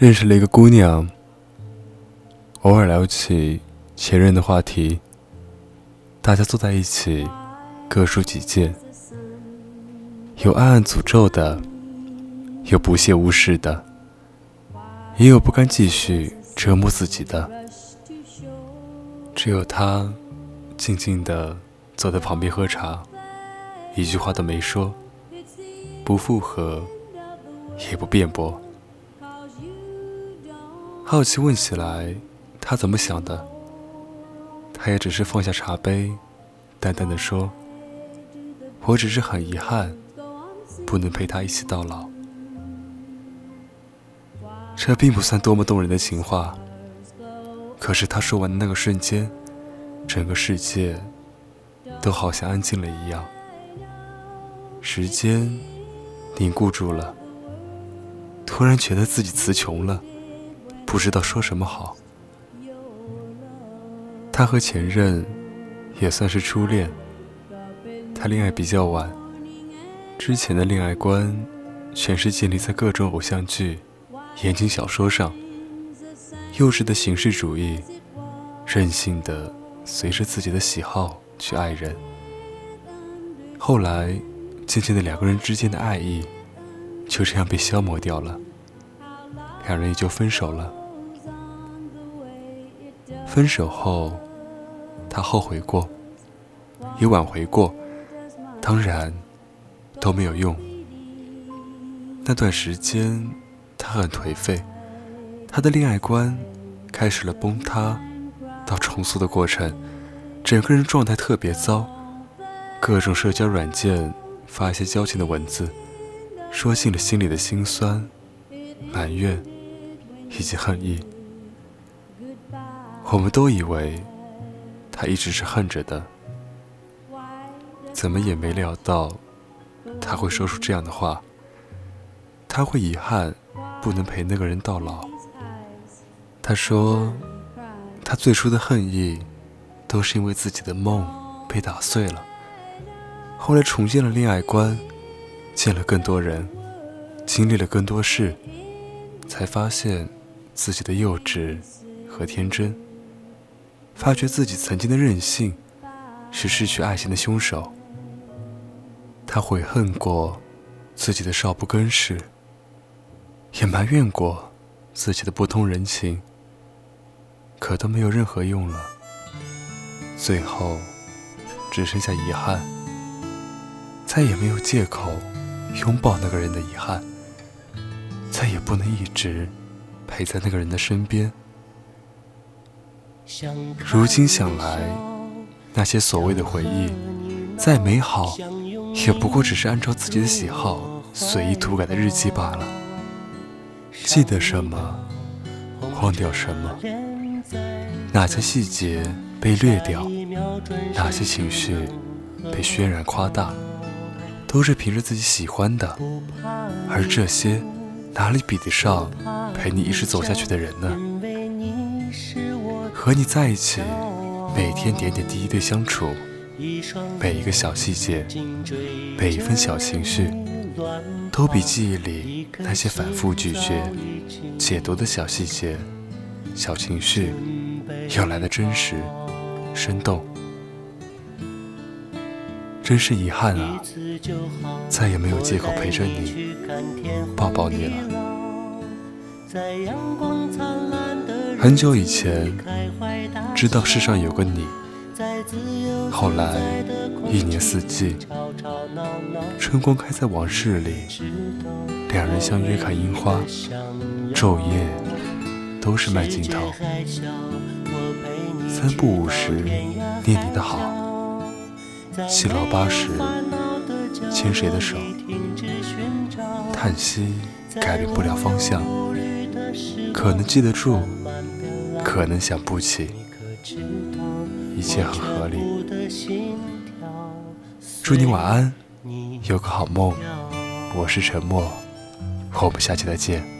认识了一个姑娘，偶尔聊起前任的话题，大家坐在一起，各抒己见，有暗暗诅咒的，有不屑无视的，也有不甘继续折磨自己的。只有他静静地坐在旁边喝茶，一句话都没说，不附和，也不辩驳。好奇问起来，他怎么想的？他也只是放下茶杯，淡淡的说：“我只是很遗憾，不能陪他一起到老。”这并不算多么动人的情话，可是他说完的那个瞬间，整个世界都好像安静了一样，时间凝固住了，突然觉得自己词穷了。不知道说什么好。他和前任也算是初恋，他恋爱比较晚，之前的恋爱观全是建立在各种偶像剧、言情小说上，幼稚的形式主义，任性的随着自己的喜好去爱人。后来，渐渐的两个人之间的爱意就这样被消磨掉了，两人也就分手了。分手后，他后悔过，也挽回过，当然都没有用。那段时间，他很颓废，他的恋爱观开始了崩塌到重塑的过程，整个人状态特别糟。各种社交软件发一些矫情的文字，说尽了心里的辛酸、埋怨以及恨意。我们都以为他一直是恨着的，怎么也没料到他会说出这样的话。他会遗憾不能陪那个人到老。他说，他最初的恨意都是因为自己的梦被打碎了。后来重建了恋爱观，见了更多人，经历了更多事，才发现自己的幼稚和天真。发觉自己曾经的任性，是失去爱情的凶手。他悔恨过自己的少不更事，也埋怨过自己的不通人情，可都没有任何用了。最后，只剩下遗憾，再也没有借口拥抱那个人的遗憾，再也不能一直陪在那个人的身边。如今想来，那些所谓的回忆，再美好，也不过只是按照自己的喜好随意涂改的日记罢了。记得什么，忘掉什么，哪些细节被略掉，哪些情绪被渲染夸大，都是凭着自己喜欢的。而这些，哪里比得上陪你一直走下去的人呢？和你在一起，每天点点滴滴的相处，每一个小细节，每一份小情绪，都比记忆里那些反复咀嚼、解读的小细节、小情绪要来的真实、生动。真是遗憾啊，再也没有借口陪着你、抱抱你了。很久以前，知道世上有个你。后来，一年四季，春光开在往事里，两人相约看樱花，昼夜都是慢镜头，三不五时念你的好，七老八十牵谁的手，叹息改变不了方向，可能记得住。可能想不起，一切很合理。祝你晚安，有个好梦。我是沉默，我们下期再见。